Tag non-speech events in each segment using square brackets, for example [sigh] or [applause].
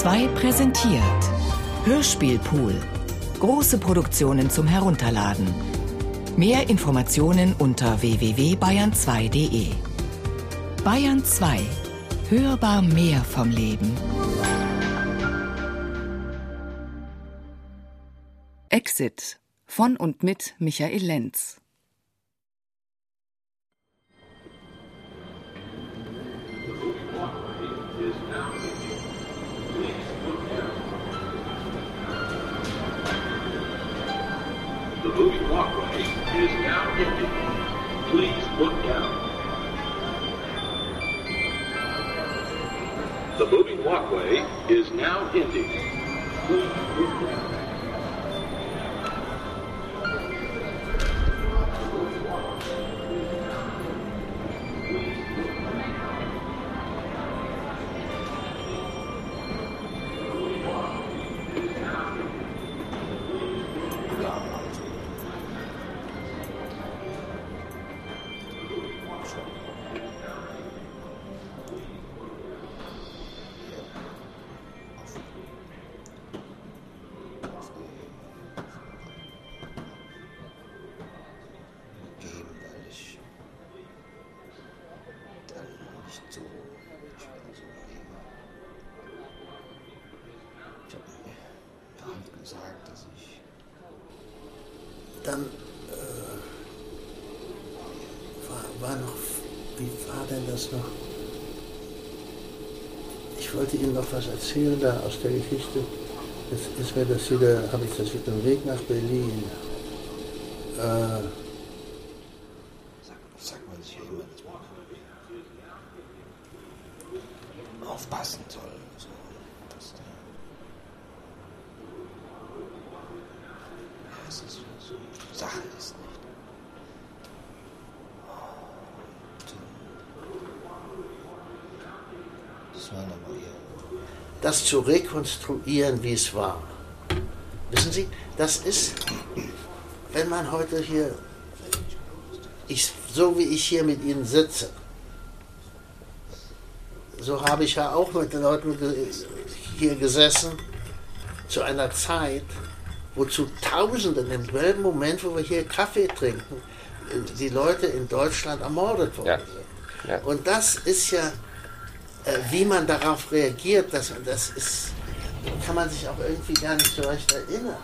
2 präsentiert Hörspielpool. Große Produktionen zum Herunterladen. Mehr Informationen unter www.bayern2.de. Bayern 2. Hörbar mehr vom Leben. Exit von und mit Michael Lenz. Please look down. The moving walkway is now ending. Denn das noch? Ich wollte Ihnen noch was erzählen da aus der Geschichte. Jetzt ist mir das wieder, habe ich das wieder im Weg nach Berlin. Äh, sagt, sagt man sich ja immer, dass man aufpassen soll. So, dass da, ja, es ist so, so Sache ist nicht. Und, das war aber eher. Das zu rekonstruieren, wie es war. Wissen Sie, das ist, wenn man heute hier ich, so wie ich hier mit Ihnen sitze, so habe ich ja auch mit den Leuten hier gesessen zu einer Zeit, wo zu Tausenden im selben Moment, wo wir hier Kaffee trinken, die Leute in Deutschland ermordet worden Ja. sind. Ja. Und das ist ja, wie man darauf reagiert, das, das ist, kann man sich auch irgendwie gar nicht so recht erinnern.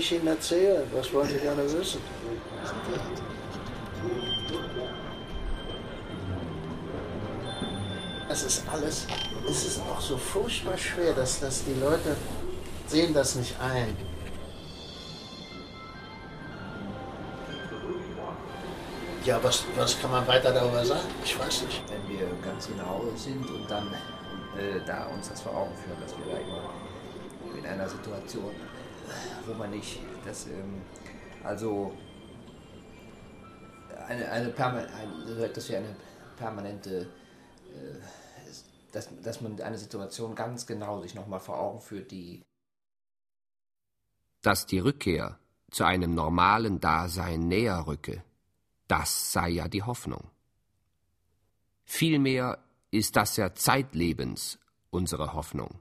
Ich Ihnen erzählen? Was wollen Sie gerne wissen? Es ist alles, es ist auch so furchtbar schwer, dass, dass die Leute sehen das nicht ein. Ja, was, was kann man weiter darüber sagen? Ich weiß nicht. wenn wir ganz genau sind und dann äh, da uns das vor Augen führen, dass wir da immer in einer Situation, wo man nicht das, ähm, also eine, eine ein, dass wir eine permanente, äh, dass, dass man eine Situation ganz genau sich nochmal vor Augen führt, die Dass die Rückkehr zu einem normalen Dasein näher rücke, das sei ja die Hoffnung. Vielmehr ist das ja zeitlebens unsere Hoffnung.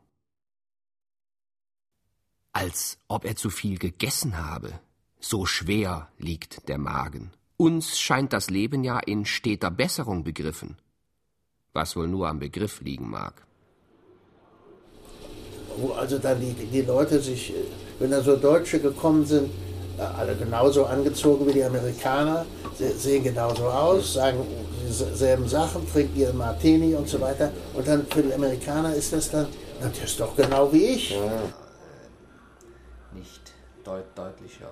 Als ob er zu viel gegessen habe, so schwer liegt der Magen. Uns scheint das Leben ja in steter Besserung begriffen, was wohl nur am Begriff liegen mag. wo also dann die, die Leute sich, äh, wenn da so Deutsche gekommen sind, äh, alle genauso angezogen wie die Amerikaner, se- sehen genauso aus, sagen dieselben Sachen, trinken ihren Martini und so weiter. Und dann für die Amerikaner ist das dann, na, der ist doch genau wie ich. nicht deut deutlicher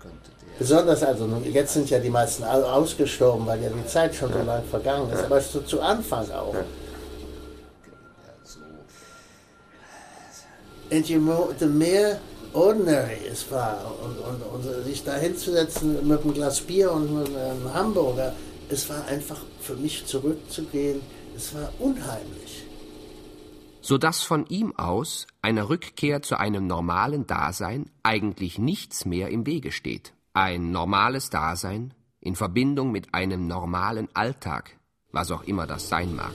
könnte der. Besonders also, jetzt sind ja die meisten ausgestorben, weil ja die Zeit schon so lang vergangen ist, aber zu, zu Anfang auch. Ja, so Und je mo- je mehr ordinary es war. Und, und, und sich da hinzusetzen mit einem Glas Bier und einem Hamburger, es war einfach für mich zurückzugehen, es war unheimlich. Sodass von ihm aus einer Rückkehr zu einem normalen Dasein eigentlich nichts mehr im Wege steht. Ein normales Dasein in Verbindung mit einem normalen Alltag, was auch immer das sein mag.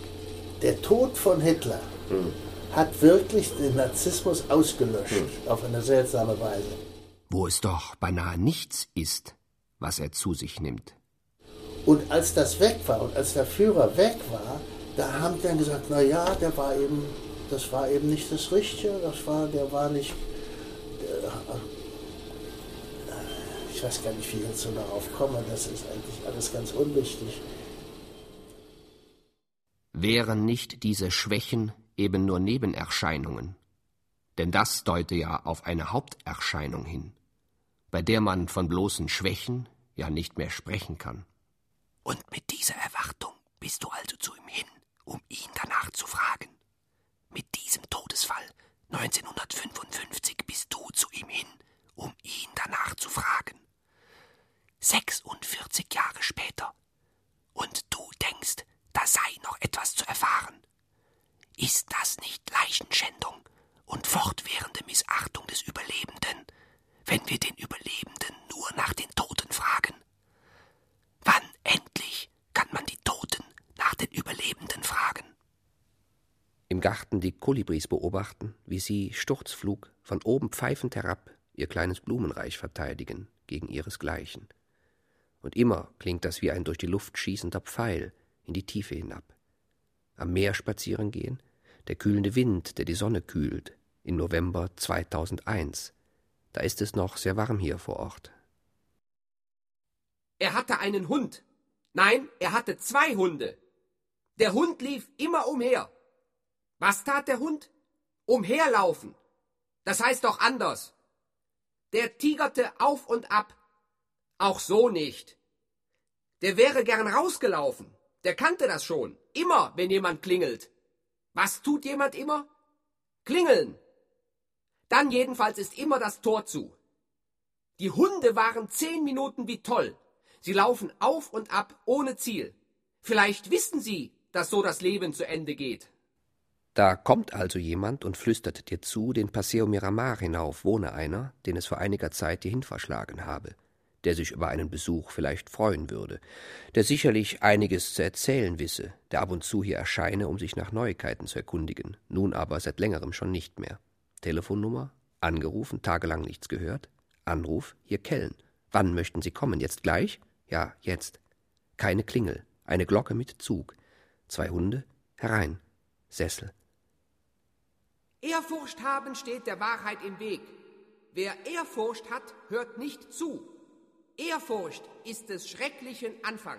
Der Tod von Hitler hm. hat wirklich den Narzissmus ausgelöscht, hm. auf eine seltsame Weise. Wo es doch beinahe nichts ist, was er zu sich nimmt. Und als das weg war und als der Führer weg war, da haben die dann gesagt, na ja, der war eben, das war eben nicht das Richtige, das war, der war nicht, der, ich weiß gar nicht, wie ich jetzt so darauf komme, das ist eigentlich alles ganz unwichtig. Wären nicht diese Schwächen eben nur Nebenerscheinungen? Denn das deute ja auf eine Haupterscheinung hin, bei der man von bloßen Schwächen ja nicht mehr sprechen kann. Und mit dieser Erwartung bist du also zu ihm hin, um ihn danach zu fragen. Mit diesem Todesfall 1955 bist du zu ihm hin, um ihn danach zu fragen. 46 Jahre später. Und du denkst, da sei noch etwas zu erfahren. Ist das nicht Leichenschändung und fortwährende Missachtung des Überlebenden, wenn wir den Überlebenden nur nach den Toten fragen? Wann endlich kann man die Toten nach den Überlebenden fragen? Im Garten die Kolibris beobachten, wie sie Sturzflug von oben pfeifend herab ihr kleines Blumenreich verteidigen gegen ihresgleichen. Und immer klingt das wie ein durch die Luft schießender Pfeil in die Tiefe hinab. Am Meer spazieren gehen, der kühlende Wind, der die Sonne kühlt, im November 2001. Da ist es noch sehr warm hier vor Ort. Er hatte einen Hund. Nein, er hatte zwei Hunde. Der Hund lief immer umher. Was tat der Hund? Umherlaufen. Das heißt doch anders. Der tigerte auf und ab. Auch so nicht. Der wäre gern rausgelaufen. Der kannte das schon. Immer, wenn jemand klingelt. Was tut jemand immer? Klingeln. Dann jedenfalls ist immer das Tor zu. Die Hunde waren zehn Minuten wie toll. Sie laufen auf und ab ohne Ziel. Vielleicht wissen Sie, dass so das Leben zu Ende geht. Da kommt also jemand und flüstert dir zu, den Paseo Miramar hinauf wohne einer, den es vor einiger Zeit hierhin verschlagen habe, der sich über einen Besuch vielleicht freuen würde, der sicherlich einiges zu erzählen wisse, der ab und zu hier erscheine, um sich nach Neuigkeiten zu erkundigen, nun aber seit längerem schon nicht mehr. Telefonnummer? Angerufen, tagelang nichts gehört? Anruf, hier Kellen. Wann möchten Sie kommen? Jetzt gleich? Ja, jetzt. Keine Klingel, eine Glocke mit Zug. Zwei Hunde, herein. Sessel. Ehrfurcht haben steht der Wahrheit im Weg. Wer Ehrfurcht hat, hört nicht zu. Ehrfurcht ist des schrecklichen Anfang.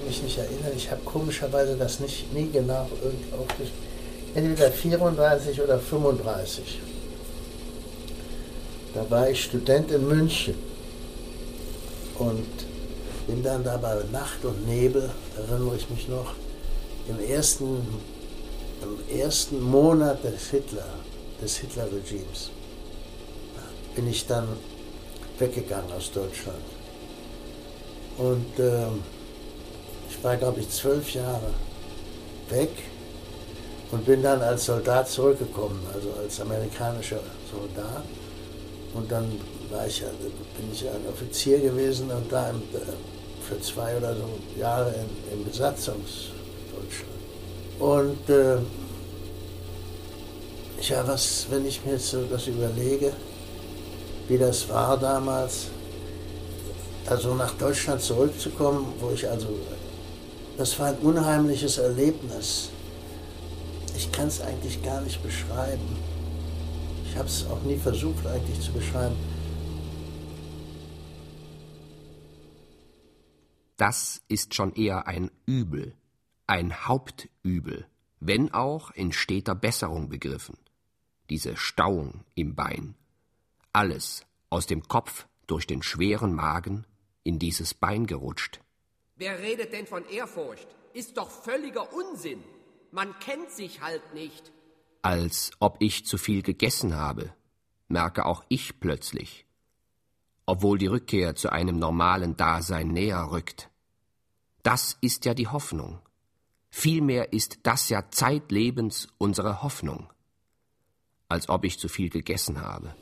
Ich mich nicht erinnern, ich habe komischerweise das nicht nie genau aufgeschrieben. Entweder 34 oder 35. Da war ich Student in München und bin dann da bei Nacht und Nebel, erinnere ich mich noch, im ersten, im ersten Monat des Hitler, des Hitler-Regimes, bin ich dann weggegangen aus Deutschland. Und äh, ich war, glaube ich, zwölf Jahre weg und bin dann als Soldat zurückgekommen, also als amerikanischer Soldat. Und dann war ich, bin ich ein Offizier gewesen und da im, für zwei oder so Jahre in, in Besatzungsdeutschland. Und äh, ja, was, wenn ich mir jetzt so das überlege, wie das war damals, also nach Deutschland zurückzukommen, wo ich also, das war ein unheimliches Erlebnis. Ich kann es eigentlich gar nicht beschreiben. Ich habe es auch nie versucht eigentlich zu beschreiben. Das ist schon eher ein Übel, ein Hauptübel, wenn auch in steter Besserung begriffen. Diese Stauung im Bein. Alles aus dem Kopf durch den schweren Magen in dieses Bein gerutscht. Wer redet denn von Ehrfurcht? Ist doch völliger Unsinn. Man kennt sich halt nicht. Als ob ich zu viel gegessen habe, merke auch ich plötzlich, obwohl die Rückkehr zu einem normalen Dasein näher rückt. Das ist ja die Hoffnung. Vielmehr ist das ja zeitlebens unsere Hoffnung. Als ob ich zu viel gegessen habe.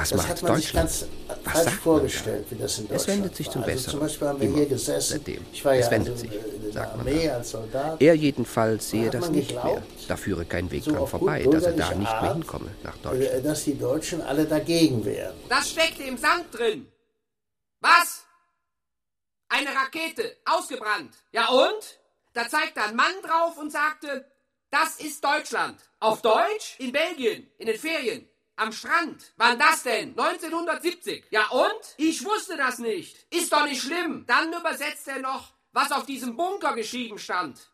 Was das macht hat man sich Deutschland? ganz Was falsch sagt vorgestellt, man wie das in Es Deutschland wendet sich zum also Besseren. Zum Beispiel haben wir Immer. hier gesessen. Seitdem. Ich war Es ja wendet also sich, der sagt man Armee dann. als Soldat. Er jedenfalls sehe das nicht mehr. geglaubt, Da führe kein Weg so dran vorbei, dass er da nicht mehr hinkomme nach äh, Deutschland. dass die Deutschen alle dagegen wären. Das steckte im Sand drin. Was? Eine Rakete, ausgebrannt. Ja und? Da zeigte ein Mann drauf und sagte, das ist Deutschland. Auf Deutsch? In Belgien, in den Ferien. Am Strand. Wann das denn? 1970. Ja und? Ich wusste das nicht. Ist doch nicht schlimm. Dann übersetzt er noch, was auf diesem Bunker geschrieben stand.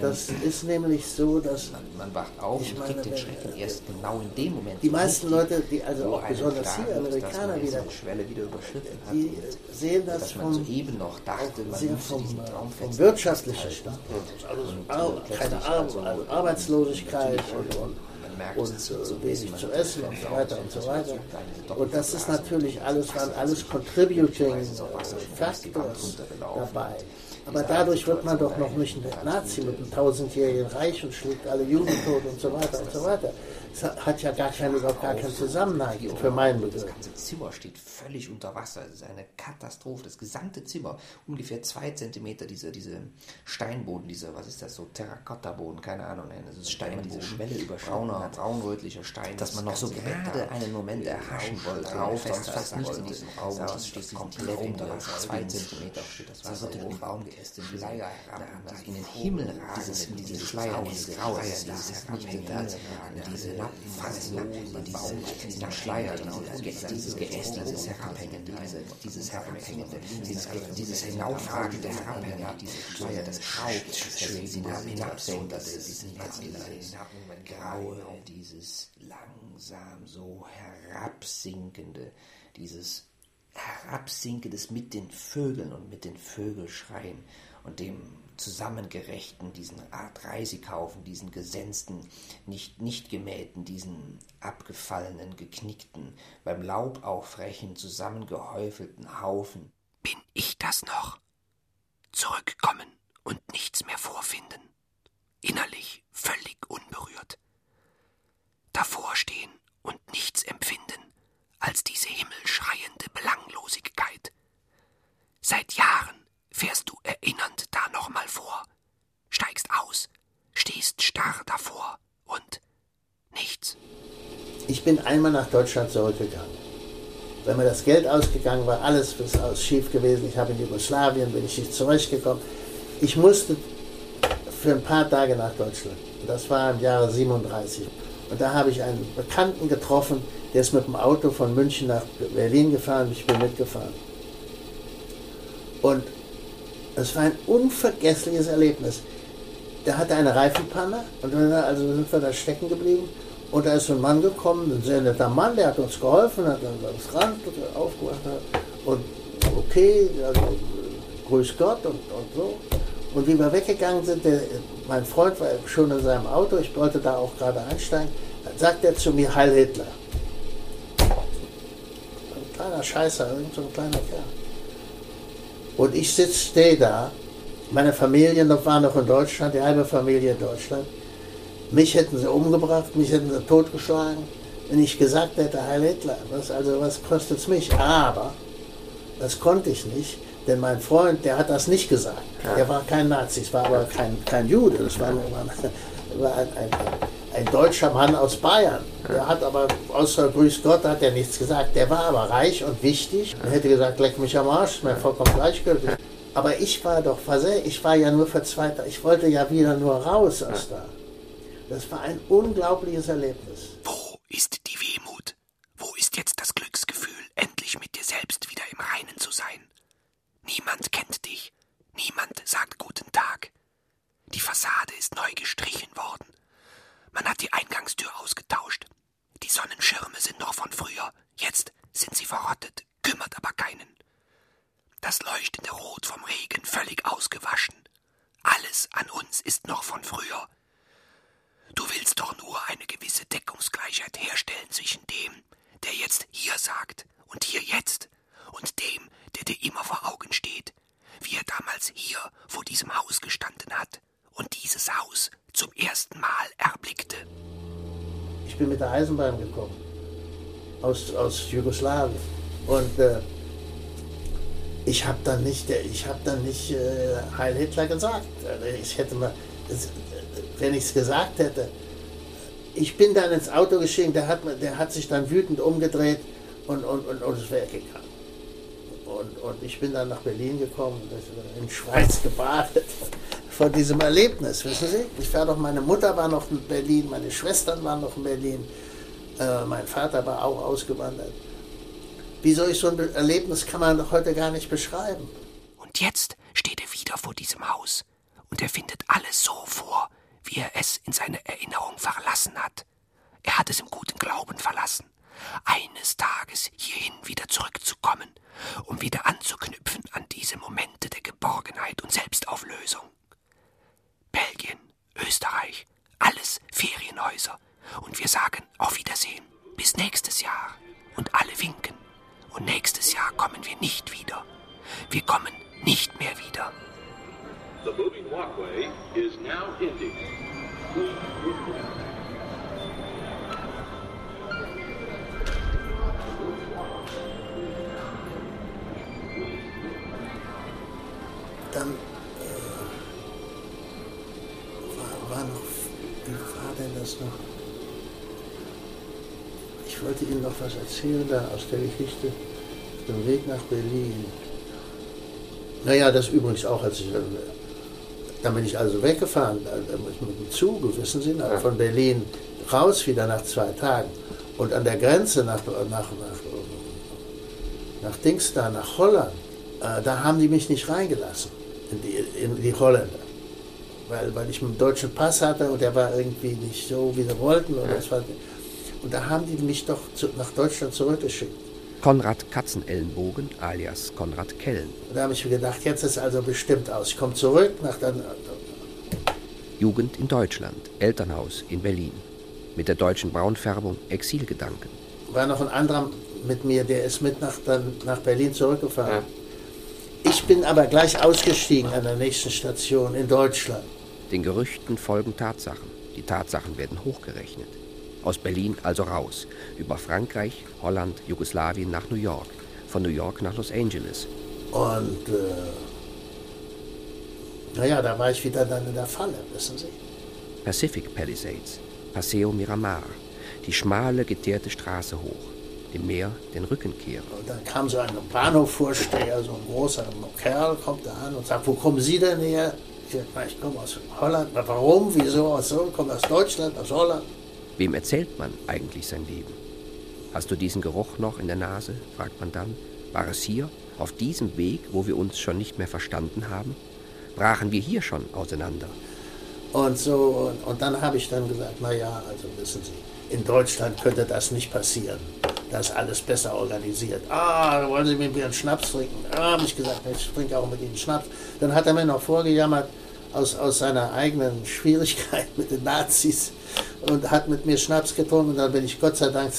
Das ist nämlich so, dass Man, man wacht auf Ich und meine, kriegt den Schrecken äh, erst genau in dem Moment. die meisten Leute, die also auch besonders hier Amerikaner man wieder, Schwelle wieder überschritten hat die sehen das dass man vom, soeben noch dachte, man sehr müsste vom, vom wirtschaftlichen festhalten. Stand. Also keine Ar also, also Arbeitslosigkeit und, und, man und äh, wenig zu essen und so weiter und so weiter. Und das ist natürlich alles, waren alles contributing factors dabei. Aber dadurch wird man doch noch nicht ein Nazi mit einem tausendjährigen Reich und schlägt alle Juden tot und so weiter und so weiter. Hat ja gar überhaupt gar keinen Zusammenhang für meinen Das Begriff. ganze Zimmer steht völlig unter Wasser. Es ist eine Katastrophe. Das gesamte Zimmer, ungefähr zwei Zentimeter, diese, diese Steinboden, diese, was ist das, so Terrakotta-Boden, keine Ahnung, das ist Stein, diese Schwelle über brauner, braunrötlicher Stein, dass man noch so gerade einen Moment erhaschen wollte, drauf, sonst fast nichts in diesem Raum. Das steht komplett unter Wasser, zwei Zentimeter steht das Wasser. unter dem Baum geästet, Schleier herab, in den Himmel ragen, diese Schleier, dieses Grauer, dieses Herabhängende, diese Fasslosen, diese Schleier, diese, dieses Geäst, dieses Herabhängende, diese, dieses Herabhängende, dieses, dieses hinaufragende Herabhängende, diese Schleier, das Grau, das hinabsenkende, dieses Graue, dieses langsam so herabsinkende, dieses herabsinkendes mit den Vögeln und mit den Vögelschreien und dem zusammengerechten, diesen Art Reisigaufen, diesen gesenzten, nicht, nicht gemähten, diesen abgefallenen, geknickten, beim Laub aufrechen, zusammengehäufelten Haufen. Bin ich das noch? Zurückkommen und nichts mehr vorfinden. Innerlich völlig unberührt. Davor stehen und nichts empfinden als diese himmelschreiende Belanglosigkeit. Seit Jahren fährst du erinnernd da nochmal vor, steigst aus, stehst starr davor und nichts. Ich bin einmal nach Deutschland zurückgegangen. Wenn mir das Geld ausgegangen war, alles ist schief gewesen. Ich habe in Jugoslawien, bin ich nicht zurechtgekommen. Ich musste für ein paar Tage nach Deutschland. Das war im Jahre 37. Und da habe ich einen Bekannten getroffen, der ist mit dem Auto von München nach Berlin gefahren. Ich bin mitgefahren. Und es war ein unvergessliches Erlebnis. Der hatte eine Reifenpanne und dann also sind wir da stecken geblieben. Und da ist so ein Mann gekommen, ein sehr netter Mann, der hat uns geholfen, hat das Rand aufgemacht und okay, also grüß Gott und, und so. Und wie wir weggegangen sind, der, mein Freund war schon in seinem Auto, ich wollte da auch gerade einsteigen, dann sagt er zu mir, Heil Hitler. Ein kleiner Scheißer, irgend so ein kleiner Kerl. Und ich sitze, stehe da, meine Familie war noch in Deutschland, die halbe Familie in Deutschland. Mich hätten sie umgebracht, mich hätten sie totgeschlagen, wenn ich gesagt hätte, Heil Hitler. Was, also was kostet es mich? Aber das konnte ich nicht, denn mein Freund, der hat das nicht gesagt. Der war kein Nazi, es war aber kein, kein Jude, das war, war ein, ein, ein deutscher Mann aus Bayern. Der hat aber, außer Grüß Gott, hat er nichts gesagt. Der war aber reich und wichtig. Er hätte gesagt, leck mich am Arsch, ist mir vollkommen gleichgültig. Aber ich war doch versehen, ich war ja nur verzweifelt, ich wollte ja wieder nur raus aus da. Das war ein unglaubliches Erlebnis. Wo ist die Wehmut? Wo ist jetzt das Glücksgefühl, endlich mit dir selbst wieder im Reinen zu sein? Niemand kennt dich. Niemand sagt guten Tag. Die Fassade ist neu gestrichen worden. Man hat die Eingangstür ausgetauscht. Die Sonnenschirme sind noch von früher. Jetzt sind sie verrottet, kümmert aber keinen. Das leuchtende Rot vom Regen völlig ausgewaschen. Alles an uns ist noch von früher. Du willst doch nur eine gewisse Deckungsgleichheit herstellen zwischen dem, der jetzt hier sagt und hier jetzt, und dem, der dir immer vor Augen steht, wie er damals hier vor diesem Haus gestanden hat und dieses Haus zum ersten Mal erblickte. Ich bin mit der Eisenbahn gekommen, aus, aus Jugoslawien. Und äh, ich habe dann nicht, ich hab dann nicht äh, Heil Hitler gesagt. Also ich hätte mal, wenn ich es gesagt hätte, ich bin dann ins Auto gestiegen, der hat, der hat sich dann wütend umgedreht und, und, und, und ist weggegangen. Und, und ich bin dann nach Berlin gekommen, in Schweiz gebadet vor diesem Erlebnis, wissen Sie? Ich war doch, meine Mutter war noch in Berlin, meine Schwestern waren noch in Berlin, äh, mein Vater war auch ausgewandert. Wie solch so ein Erlebnis kann man doch heute gar nicht beschreiben. Und jetzt steht er wieder vor diesem Haus und er findet alles so vor, wie er es in seine Erinnerung verlassen hat. Er hat es im guten Glauben verlassen, eines Tages hierhin wieder zurückzukommen, um wieder anzuknüpfen an diese Momente der Geborgenheit und Selbstauflösung. Belgien, Österreich, alles Ferienhäuser. Und wir sagen auf Wiedersehen. Bis nächstes Jahr. Und alle winken. Und nächstes Jahr kommen wir nicht wieder. Wir kommen nicht mehr wieder. The moving walkway is now ending. Dann das noch? Ich wollte Ihnen noch was erzählen da aus der Geschichte, auf dem Weg nach Berlin. Naja, das übrigens auch, als ich, dann bin ich also weggefahren, mit dem Zug, wissen Sie, von Berlin raus wieder nach zwei Tagen. Und an der Grenze nach, nach, nach, nach Dings da, nach Holland, äh, da haben die mich nicht reingelassen, in die, in die Holländer weil, weil ich einen deutschen Pass hatte und der war irgendwie nicht so, wie sie wollten. Und, das war, und da haben die mich doch zu, nach Deutschland zurückgeschickt. Konrad Katzenellenbogen alias Konrad Kellen. Und da habe ich mir gedacht, jetzt ist also bestimmt aus. Ich komme zurück nach dann. Jugend in Deutschland, Elternhaus in Berlin. Mit der deutschen Braunfärbung Exilgedanken. War noch ein anderer mit mir, der ist mit nach, dann nach Berlin zurückgefahren. Ja. Ich bin aber gleich ausgestiegen an der nächsten Station in Deutschland. Den Gerüchten folgen Tatsachen. Die Tatsachen werden hochgerechnet. Aus Berlin also raus. Über Frankreich, Holland, Jugoslawien nach New York. Von New York nach Los Angeles. Und äh, naja, da war ich wieder dann in der Falle, wissen Sie. Pacific Palisades, Paseo Miramar. Die schmale, geteerte Straße hoch. Dem Meer den Rücken kehren. Und dann kam so ein Bahnhofvorsteher, so ein großer Kerl, kommt da an und sagt, wo kommen Sie denn her? Ich ich komme aus Holland. Warum? Wieso? Aus so? Komme aus Deutschland, aus Holland. Wem erzählt man eigentlich sein Leben? Hast du diesen Geruch noch in der Nase? fragt man dann. War es hier, auf diesem Weg, wo wir uns schon nicht mehr verstanden haben? Brachen wir hier schon auseinander? Und so, und, und dann habe ich dann gesagt, naja, also wissen Sie, in Deutschland könnte das nicht passieren. Das ist alles besser organisiert. Ah, wollen Sie mit mir einen Schnaps trinken? Ah, habe ich gesagt, ich trinke auch mit Ihnen Schnaps. Dann hat er mir noch vorgejammert aus, aus seiner eigenen [laughs] Schwierigkeit mit den Nazis und hat mit mir Schnaps getrunken. Und dann bin ich, Gott sei Dank,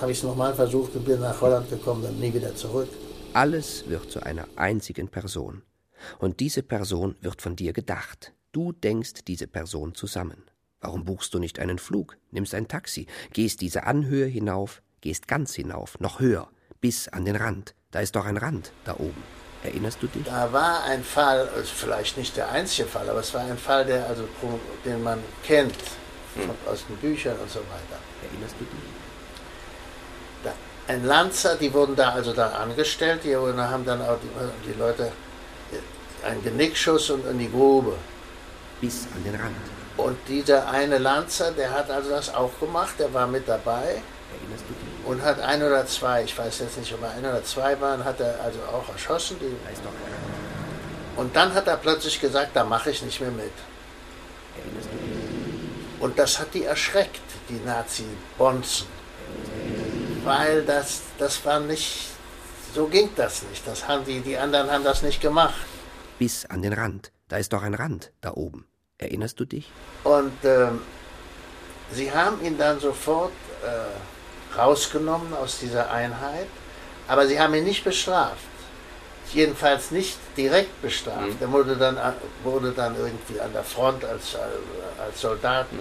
habe ich es nochmal versucht und bin nach Holland gekommen, dann nie wieder zurück. Alles wird zu einer einzigen Person. Und diese Person wird von dir gedacht. Du denkst diese Person zusammen. Warum buchst du nicht einen Flug, nimmst ein Taxi, gehst diese Anhöhe hinauf, gehst ganz hinauf, noch höher, bis an den Rand. Da ist doch ein Rand da oben. Erinnerst du dich? Da war ein Fall, also vielleicht nicht der einzige Fall, aber es war ein Fall, der also, den man kennt hm. aus den Büchern und so weiter. Erinnerst du dich? Da, ein Lanzer, die wurden da also da angestellt, die haben dann auch die, die Leute einen Genickschuss und in die Grube. Bis an den Rand. Und dieser eine Lanzer, der hat also das auch gemacht, der war mit dabei. Erinnerst du dich? Und hat ein oder zwei, ich weiß jetzt nicht, ob er ein oder zwei waren, hat er also auch erschossen. Die, weiß doch und dann hat er plötzlich gesagt, da mache ich nicht mehr mit. Und das hat die erschreckt, die Nazi-Bonzen. Weil das, das war nicht, so ging das nicht. Das haben die, die anderen haben das nicht gemacht. Bis an den Rand. Da ist doch ein Rand da oben. Erinnerst du dich? Und ähm, sie haben ihn dann sofort äh, rausgenommen aus dieser Einheit, aber sie haben ihn nicht bestraft. Jedenfalls nicht direkt bestraft. Mhm. Er wurde dann, wurde dann irgendwie an der Front als, als Soldat mhm.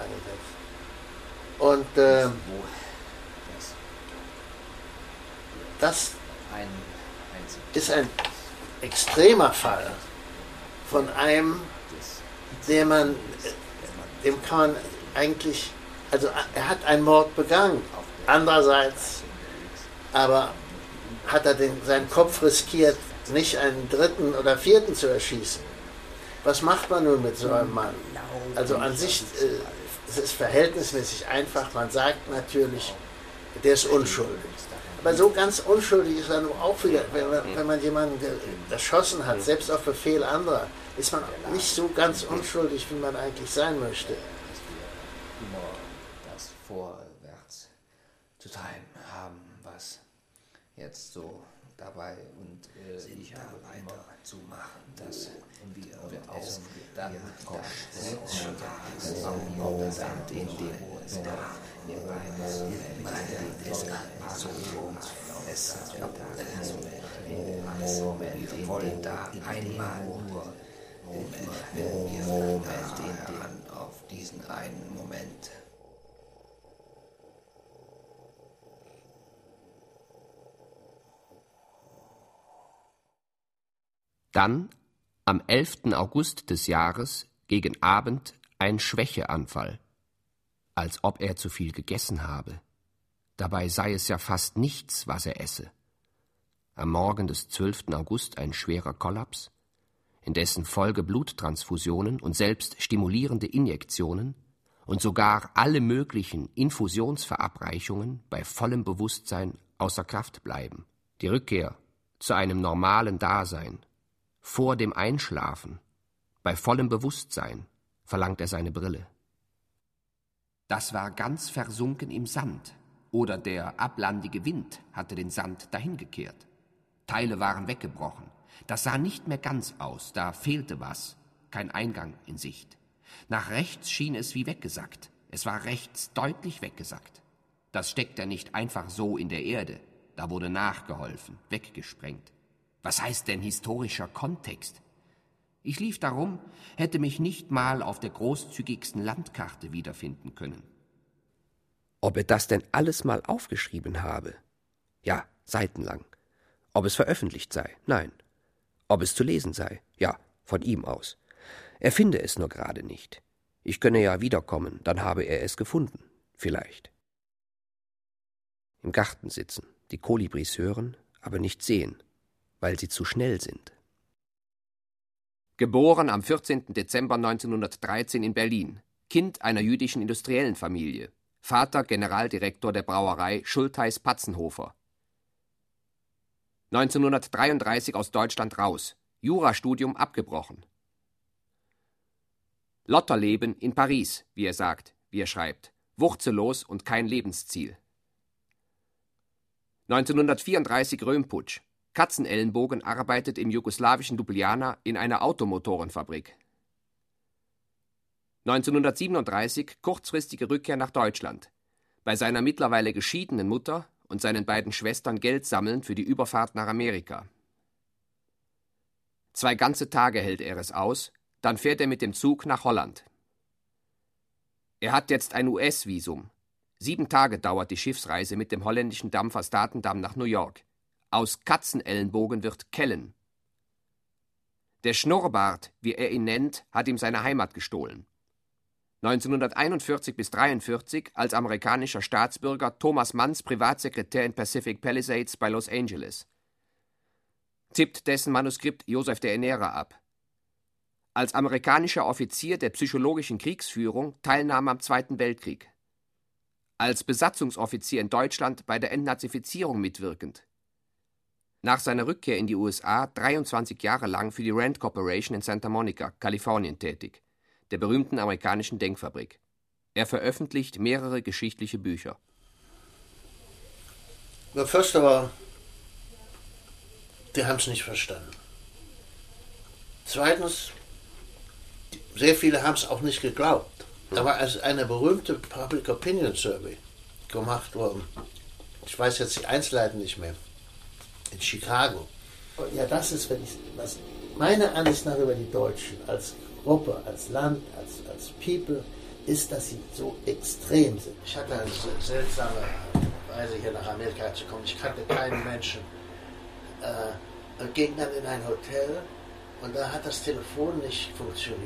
eingesetzt. Und äh, das ist ein extremer Fall von einem, der man, dem kann man eigentlich, also er hat einen Mord begangen. Andererseits aber hat er den, seinen Kopf riskiert, nicht einen dritten oder vierten zu erschießen. Was macht man nun mit so einem Mann? Also an sich äh, es ist verhältnismäßig einfach. Man sagt natürlich, der ist unschuldig. Aber so ganz unschuldig ist er nun auch wieder, wenn man, wenn man jemanden erschossen hat, selbst auf Befehl anderer, ist man nicht so ganz unschuldig, wie man eigentlich sein möchte. Das vorwärts zu treiben haben, was jetzt so dabei und äh, ich habe weiter zu machen, das wir auch dann das Moment, in dem es da Moment, in dem da einmal nur wenn wir Moment, in dem auf diesen einen Moment Dann am 11. August des Jahres gegen Abend ein Schwächeanfall, als ob er zu viel gegessen habe. Dabei sei es ja fast nichts, was er esse. Am Morgen des 12. August ein schwerer Kollaps, in dessen Folge Bluttransfusionen und selbst stimulierende Injektionen und sogar alle möglichen Infusionsverabreichungen bei vollem Bewusstsein außer Kraft bleiben. Die Rückkehr zu einem normalen Dasein vor dem Einschlafen, bei vollem Bewusstsein, verlangt er seine Brille. Das war ganz versunken im Sand, oder der ablandige Wind hatte den Sand dahingekehrt. Teile waren weggebrochen. Das sah nicht mehr ganz aus, da fehlte was, kein Eingang in Sicht. Nach rechts schien es wie weggesackt. Es war rechts deutlich weggesackt. Das steckt er nicht einfach so in der Erde. Da wurde nachgeholfen, weggesprengt. Was heißt denn historischer Kontext? Ich lief darum, hätte mich nicht mal auf der großzügigsten Landkarte wiederfinden können. Ob er das denn alles mal aufgeschrieben habe? Ja, seitenlang. Ob es veröffentlicht sei? Nein. Ob es zu lesen sei? Ja, von ihm aus. Er finde es nur gerade nicht. Ich könne ja wiederkommen, dann habe er es gefunden. Vielleicht. Im Garten sitzen, die Kolibris hören, aber nicht sehen weil sie zu schnell sind. Geboren am 14. Dezember 1913 in Berlin, Kind einer jüdischen Industriellenfamilie, Vater Generaldirektor der Brauerei Schultheiß Patzenhofer. 1933 aus Deutschland raus, Jurastudium abgebrochen. Lotterleben in Paris, wie er sagt, wie er schreibt, wurzellos und kein Lebensziel. 1934 Röhmputsch, Katzenellenbogen arbeitet im jugoslawischen Ljubljana in einer Automotorenfabrik. 1937 kurzfristige Rückkehr nach Deutschland. Bei seiner mittlerweile geschiedenen Mutter und seinen beiden Schwestern Geld sammeln für die Überfahrt nach Amerika. Zwei ganze Tage hält er es aus, dann fährt er mit dem Zug nach Holland. Er hat jetzt ein US-Visum. Sieben Tage dauert die Schiffsreise mit dem holländischen Dampfer Statendam nach New York. Aus Katzenellenbogen wird Kellen. Der Schnurrbart, wie er ihn nennt, hat ihm seine Heimat gestohlen. 1941 bis 43 als amerikanischer Staatsbürger Thomas Manns Privatsekretär in Pacific Palisades bei Los Angeles. Tippt dessen Manuskript Josef der Ernährer ab. Als amerikanischer Offizier der psychologischen Kriegsführung Teilnahme am Zweiten Weltkrieg. Als Besatzungsoffizier in Deutschland bei der Entnazifizierung mitwirkend nach seiner Rückkehr in die USA 23 Jahre lang für die Rand Corporation in Santa Monica, Kalifornien tätig, der berühmten amerikanischen Denkfabrik. Er veröffentlicht mehrere geschichtliche Bücher. Na, first aber, die haben es nicht verstanden. Zweitens, sehr viele haben es auch nicht geglaubt. Aber als eine berühmte Public Opinion Survey gemacht worden, ich weiß jetzt die Einzelheiten nicht mehr, in Chicago. Ja, das ist, wenn ich, was meine Ansicht nach über die Deutschen als Gruppe, als Land, als, als People, ist, dass sie so extrem sind. Ich hatte eine seltsame Weise hier nach Amerika zu kommen. Ich kannte keinen Menschen. Äh, und ging dann in ein Hotel und da hat das Telefon nicht funktioniert.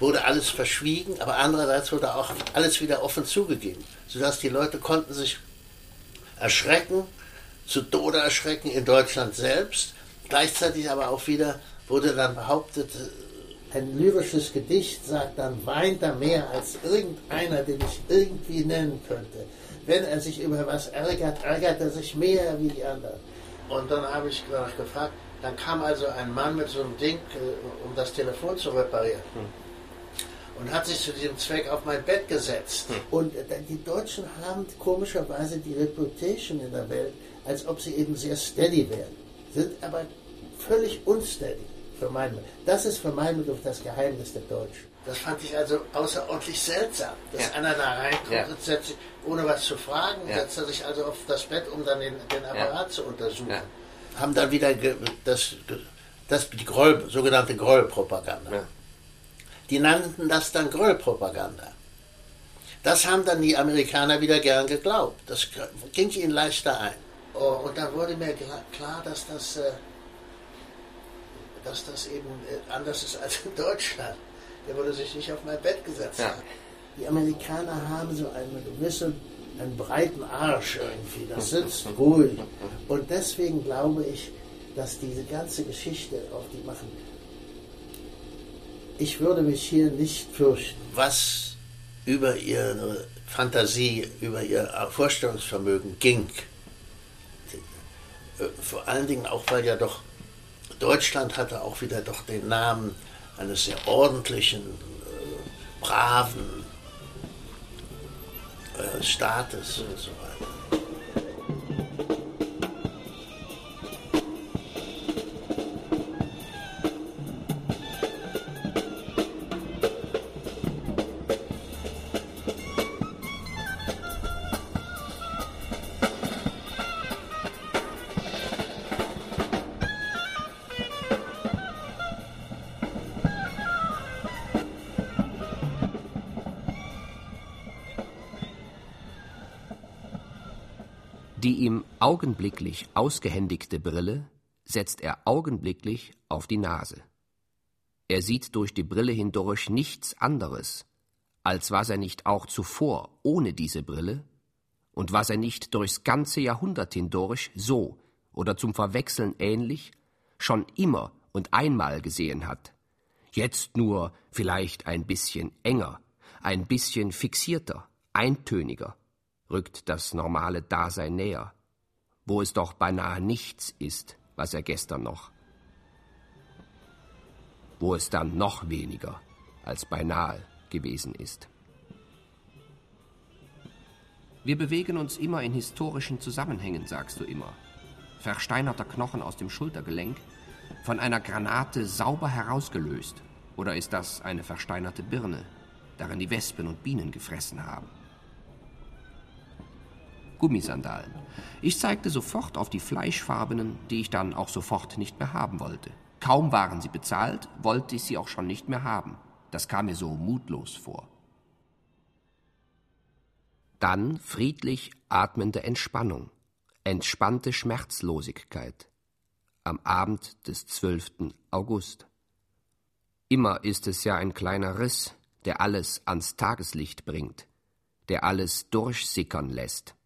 Wurde alles verschwiegen, aber andererseits wurde auch alles wieder offen zugegeben, sodass die Leute konnten sich erschrecken, zu Tode erschrecken in Deutschland selbst. Gleichzeitig aber auch wieder wurde dann behauptet, ein lyrisches Gedicht sagt, dann weint er mehr als irgendeiner, den ich irgendwie nennen könnte. Wenn er sich über was ärgert, ärgert er sich mehr wie die anderen. Und dann habe ich danach gefragt, dann kam also ein Mann mit so einem Ding, äh, um das Telefon zu reparieren. Hm. Und hat sich zu diesem Zweck auf mein Bett gesetzt. Hm. Und äh, die Deutschen haben komischerweise die Reputation in der Welt, als ob sie eben sehr steady wären, sind aber völlig unsteady. Für meinen, das ist für meinen Begriff das Geheimnis der Deutschen. Das fand ich also außerordentlich seltsam, dass ja. einer da reinkommt ja. und setzt sich, ohne was zu fragen, ja. setzt er sich also auf das Bett, um dann den, den Apparat zu untersuchen. Haben dann wieder das, das, die Groll, sogenannte Grollpropaganda. Die nannten das dann Grollpropaganda. Das haben dann die Amerikaner wieder gern geglaubt. Das ging ihnen leichter ein. Oh, und dann wurde mir klar, dass das, äh, dass das eben äh, anders ist als in Deutschland. Der würde sich nicht auf mein Bett gesetzt ja. haben. Die Amerikaner haben so einen gewissen, einen breiten Arsch irgendwie. Das sitzt [laughs] ruhig. Und deswegen glaube ich, dass diese ganze Geschichte, auf die machen, ich würde mich hier nicht fürchten. Was über ihre Fantasie, über ihr Vorstellungsvermögen ging, vor allen Dingen auch, weil ja doch Deutschland hatte auch wieder doch den Namen eines sehr ordentlichen, äh, braven äh, Staates und so weiter. Augenblicklich ausgehändigte Brille setzt er augenblicklich auf die Nase. Er sieht durch die Brille hindurch nichts anderes, als was er nicht auch zuvor ohne diese Brille und was er nicht durchs ganze Jahrhundert hindurch so oder zum Verwechseln ähnlich schon immer und einmal gesehen hat, jetzt nur vielleicht ein bisschen enger, ein bisschen fixierter, eintöniger, rückt das normale Dasein näher, wo es doch beinahe nichts ist, was er gestern noch, wo es dann noch weniger als beinahe gewesen ist. Wir bewegen uns immer in historischen Zusammenhängen, sagst du immer. Versteinerter Knochen aus dem Schultergelenk, von einer Granate sauber herausgelöst. Oder ist das eine versteinerte Birne, darin die Wespen und Bienen gefressen haben? Gummisandalen. Ich zeigte sofort auf die fleischfarbenen, die ich dann auch sofort nicht mehr haben wollte. Kaum waren sie bezahlt, wollte ich sie auch schon nicht mehr haben. Das kam mir so mutlos vor. Dann friedlich atmende Entspannung, entspannte Schmerzlosigkeit. Am Abend des 12. August. Immer ist es ja ein kleiner Riss, der alles ans Tageslicht bringt, der alles durchsickern lässt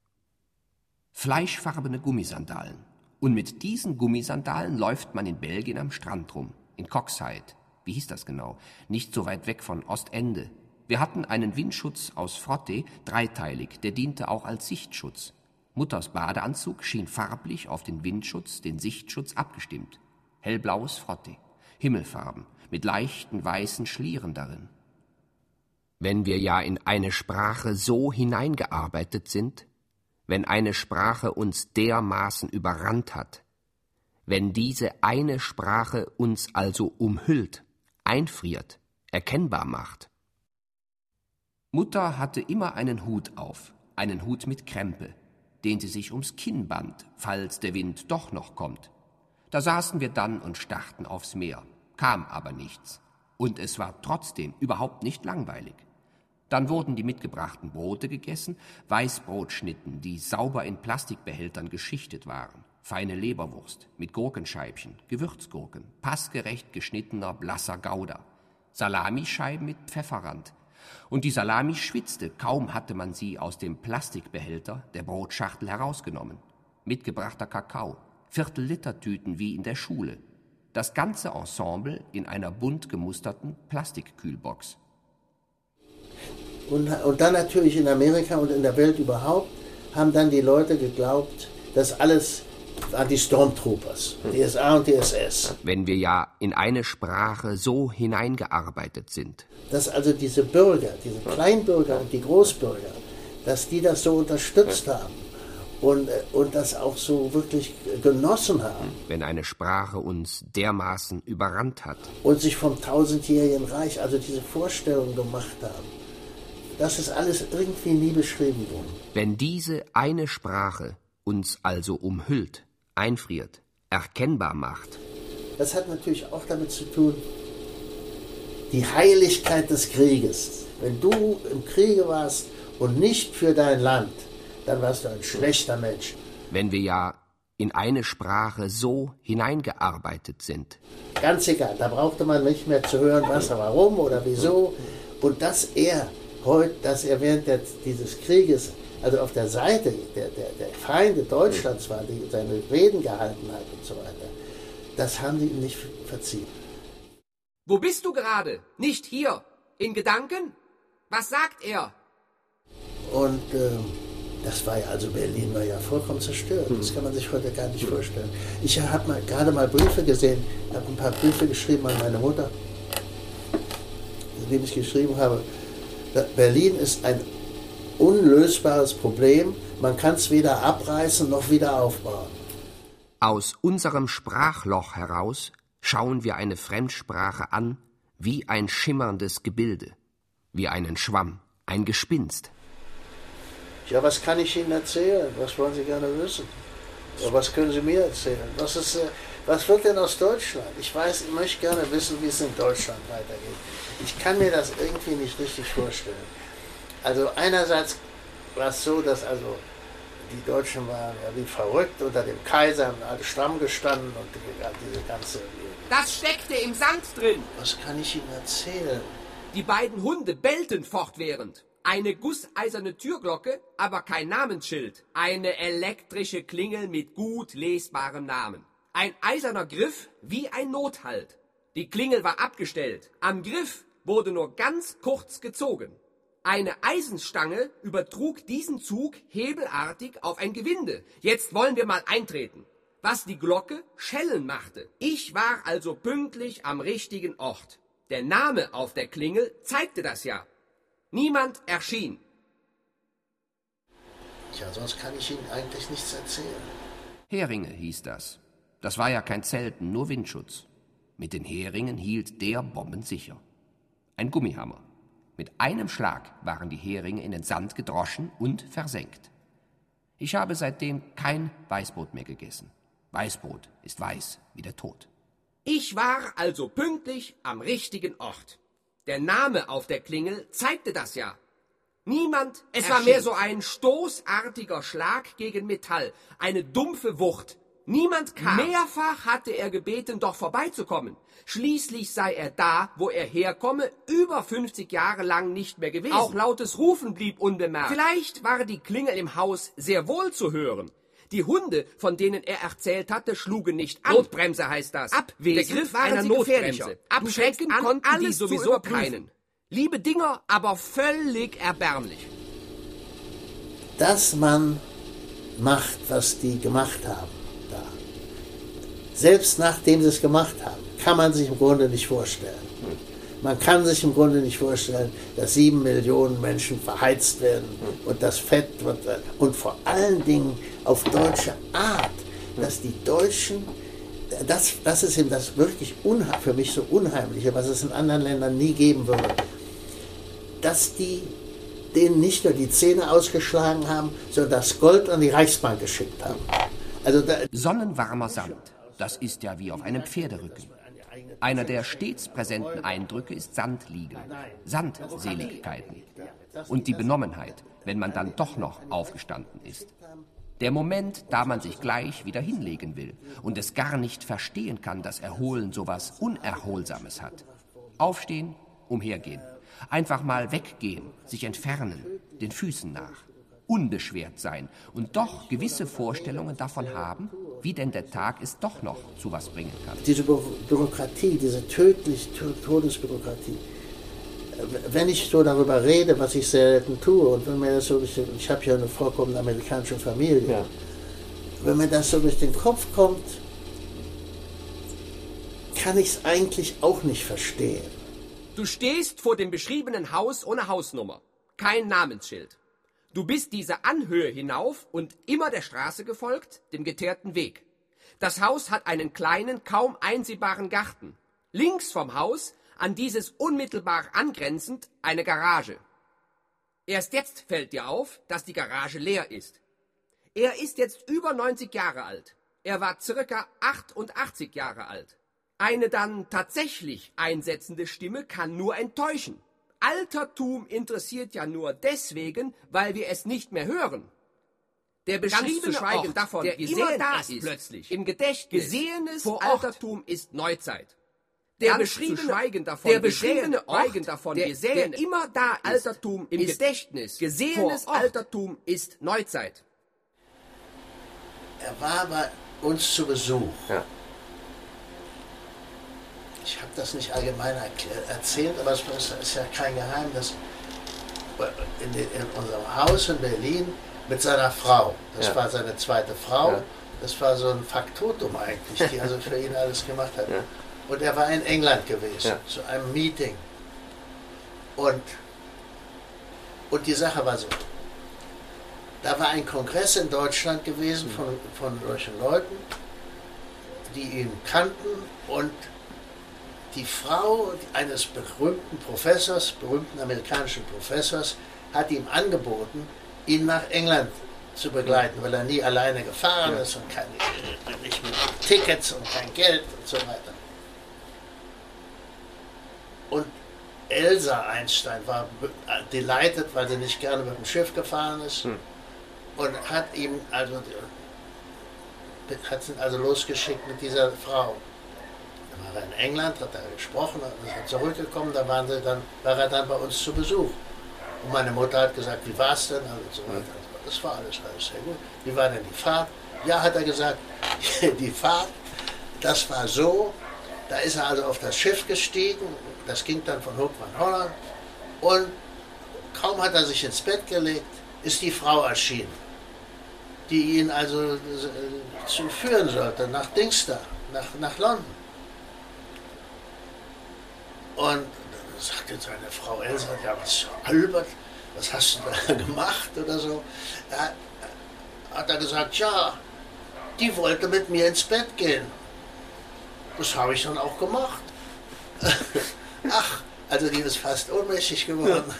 fleischfarbene Gummisandalen. Und mit diesen Gummisandalen läuft man in Belgien am Strand rum, in Coxide. Wie hieß das genau? Nicht so weit weg von Ostende. Wir hatten einen Windschutz aus Frotte, dreiteilig, der diente auch als Sichtschutz. Mutters Badeanzug schien farblich auf den Windschutz, den Sichtschutz abgestimmt. Hellblaues Frotte, Himmelfarben, mit leichten weißen Schlieren darin. Wenn wir ja in eine Sprache so hineingearbeitet sind, wenn eine Sprache uns dermaßen überrannt hat, wenn diese eine Sprache uns also umhüllt, einfriert, erkennbar macht. Mutter hatte immer einen Hut auf, einen Hut mit Krempe, den sie sich ums Kinn band, falls der Wind doch noch kommt. Da saßen wir dann und starrten aufs Meer, kam aber nichts. Und es war trotzdem überhaupt nicht langweilig. Dann wurden die mitgebrachten Brote gegessen, Weißbrotschnitten, die sauber in Plastikbehältern geschichtet waren, feine Leberwurst mit Gurkenscheibchen, Gewürzgurken, passgerecht geschnittener blasser Gouda, Salamischeiben mit Pfefferrand. Und die Salami schwitzte, kaum hatte man sie aus dem Plastikbehälter der Brotschachtel herausgenommen. Mitgebrachter Kakao, Viertel-Liter-Tüten wie in der Schule. Das ganze Ensemble in einer bunt gemusterten Plastikkühlbox. Und, und dann natürlich in Amerika und in der Welt überhaupt haben dann die Leute geglaubt, dass alles waren die Stormtroopers, die SA und die SS. Wenn wir ja in eine Sprache so hineingearbeitet sind. Dass also diese Bürger, diese Kleinbürger und die Großbürger, dass die das so unterstützt haben und, und das auch so wirklich genossen haben. Wenn eine Sprache uns dermaßen überrannt hat. Und sich vom tausendjährigen Reich, also diese Vorstellung gemacht haben. Das ist alles irgendwie nie beschrieben worden. Wenn diese eine Sprache uns also umhüllt, einfriert, erkennbar macht. Das hat natürlich auch damit zu tun, die Heiligkeit des Krieges. Wenn du im Kriege warst und nicht für dein Land, dann warst du ein schlechter Mensch. Wenn wir ja in eine Sprache so hineingearbeitet sind. Ganz egal, da brauchte man nicht mehr zu hören, was, warum oder wieso. Und dass er heute, dass er während der, dieses Krieges, also auf der Seite der, der, der Feinde Deutschlands war, die seine Reden gehalten hat und so weiter, das haben sie ihm nicht verziehen. Wo bist du gerade? Nicht hier. In Gedanken? Was sagt er? Und äh, das war ja, also Berlin war ja vollkommen zerstört. Das kann man sich heute gar nicht vorstellen. Ich habe mal, gerade mal Briefe gesehen, habe ein paar Briefe geschrieben an meine Mutter, in denen ich geschrieben habe, Berlin ist ein unlösbares Problem. Man kann es weder abreißen noch wieder aufbauen. Aus unserem Sprachloch heraus schauen wir eine Fremdsprache an wie ein schimmerndes Gebilde, wie einen Schwamm, ein Gespinst. Ja, was kann ich Ihnen erzählen? Was wollen Sie gerne wissen? Was können Sie mir erzählen? Was, ist, äh, was wird denn aus Deutschland? Ich weiß, ich möchte gerne wissen, wie es in Deutschland weitergeht. Ich kann mir das irgendwie nicht richtig vorstellen. Also einerseits war es so, dass also die Deutschen waren ja wie verrückt unter dem Kaiser, haben alle stramm gestanden und die, diese ganze... Das steckte im Sand drin. Was kann ich Ihnen erzählen? Die beiden Hunde bellten fortwährend. Eine gusseiserne Türglocke, aber kein Namensschild. Eine elektrische Klingel mit gut lesbarem Namen. Ein eiserner Griff wie ein Nothalt. Die Klingel war abgestellt. Am Griff wurde nur ganz kurz gezogen. Eine Eisenstange übertrug diesen Zug hebelartig auf ein Gewinde. Jetzt wollen wir mal eintreten. Was die Glocke schellen machte. Ich war also pünktlich am richtigen Ort. Der Name auf der Klingel zeigte das ja. Niemand erschien. Ja, sonst kann ich Ihnen eigentlich nichts erzählen. Heringe hieß das. Das war ja kein Zelten, nur Windschutz. Mit den Heringen hielt der bombensicher. Ein Gummihammer. Mit einem Schlag waren die Heringe in den Sand gedroschen und versenkt. Ich habe seitdem kein Weißbrot mehr gegessen. Weißbrot ist weiß wie der Tod. Ich war also pünktlich am richtigen Ort. Der Name auf der Klingel zeigte das ja. Niemand. Es erschien. war mehr so ein stoßartiger Schlag gegen Metall, eine dumpfe Wucht. Niemand kam. Mehrfach hatte er gebeten, doch vorbeizukommen. Schließlich sei er da, wo er herkomme, über 50 Jahre lang nicht mehr gewesen. Auch lautes Rufen blieb unbemerkt. Vielleicht war die Klingel im Haus sehr wohl zu hören. Die Hunde, von denen er erzählt hatte, schlugen nicht an. Notbremse heißt das. Abwesend Der Griff war einer Notbremse. Abschrecken konnten die sowieso keinen. Liebe Dinger, aber völlig erbärmlich. Dass man macht, was die gemacht haben. Selbst nachdem sie es gemacht haben, kann man sich im Grunde nicht vorstellen. Man kann sich im Grunde nicht vorstellen, dass sieben Millionen Menschen verheizt werden und das Fett wird, und vor allen Dingen auf deutsche Art, dass die Deutschen das, das ist eben das wirklich für mich so Unheimliche, was es in anderen Ländern nie geben würde. Dass die denen nicht nur die Zähne ausgeschlagen haben, sondern das Gold an die Reichsbank geschickt haben. Also Sonnenwarmer Sand, das ist ja wie auf einem Pferderücken. Einer der stets präsenten Eindrücke ist Sandliegen, Sandseligkeiten und die Benommenheit, wenn man dann doch noch aufgestanden ist. Der Moment, da man sich gleich wieder hinlegen will und es gar nicht verstehen kann, dass Erholen so was Unerholsames hat. Aufstehen, umhergehen. Einfach mal weggehen, sich entfernen, den Füßen nach. Unbeschwert sein und doch gewisse Vorstellungen davon haben, wie denn der Tag es doch noch zu was bringen kann. Diese Bürokratie, diese tödliche Todesbürokratie, wenn ich so darüber rede, was ich selten tue, und wenn mir das so durch den, ich habe ja eine vollkommen amerikanische Familie, ja. wenn mir das so durch den Kopf kommt, kann ich es eigentlich auch nicht verstehen. Du stehst vor dem beschriebenen Haus ohne Hausnummer, kein Namensschild. Du bist diese Anhöhe hinauf und immer der Straße gefolgt, dem geteerten Weg. Das Haus hat einen kleinen, kaum einsehbaren Garten. Links vom Haus an dieses unmittelbar angrenzend eine Garage. Erst jetzt fällt dir auf, dass die Garage leer ist. Er ist jetzt über 90 Jahre alt. Er war circa 88 Jahre alt. Eine dann tatsächlich einsetzende Stimme kann nur enttäuschen. Altertum interessiert ja nur deswegen, weil wir es nicht mehr hören. Der beschriebene Schweigen Ort, davon, der immer da ist, plötzlich im Gedächtnis, gesehenes Altertum ist Neuzeit der beschriebene, Schweigen davon, der beschriebene Ort, davon, der, gesehen, der immer da ist, Altertum im Gedächtnis, gesehenes Altertum ist Neuzeit. Er war bei uns zu Besuch. Ja. Ich habe das nicht allgemein erzählt, aber es ist ja kein Geheimnis. In, in unserem Haus in Berlin mit seiner Frau. Das ja. war seine zweite Frau. Ja. Das war so ein Faktotum eigentlich, die also für ihn alles gemacht hat. Ja. Und er war in England gewesen, zu einem Meeting. Und, und die Sache war so. Da war ein Kongress in Deutschland gewesen von, von solchen Leuten, die ihn kannten und die Frau eines berühmten Professors, berühmten amerikanischen Professors, hat ihm angeboten, ihn nach England zu begleiten, weil er nie alleine gefahren ist und keine, nicht mit Tickets und kein Geld und so weiter. Und Elsa Einstein war delighted, weil sie nicht gerne mit dem Schiff gefahren ist hm. und hat ihm also hat ihn also losgeschickt mit dieser Frau. Da war er in England, hat er gesprochen, ist er zurückgekommen, da waren sie dann, war er dann bei uns zu Besuch. Und meine Mutter hat gesagt, wie war es denn? Also so weiter. Das war alles, alles sehr gut. Wie war denn die Fahrt? Ja, hat er gesagt, [laughs] die Fahrt, das war so, da ist er also auf das Schiff gestiegen, das ging dann von Hochmann Holland und kaum hat er sich ins Bett gelegt, ist die Frau erschienen, die ihn also äh, zu führen sollte nach Dingster, nach, nach London. Und dann sagte seine Frau Elsa, ja was, Albert, was hast du da [laughs] gemacht oder so? Da hat er gesagt, ja, die wollte mit mir ins Bett gehen. Das habe ich dann auch gemacht. [laughs] Ach, also die ist fast ohnmächtig geworden. Ja.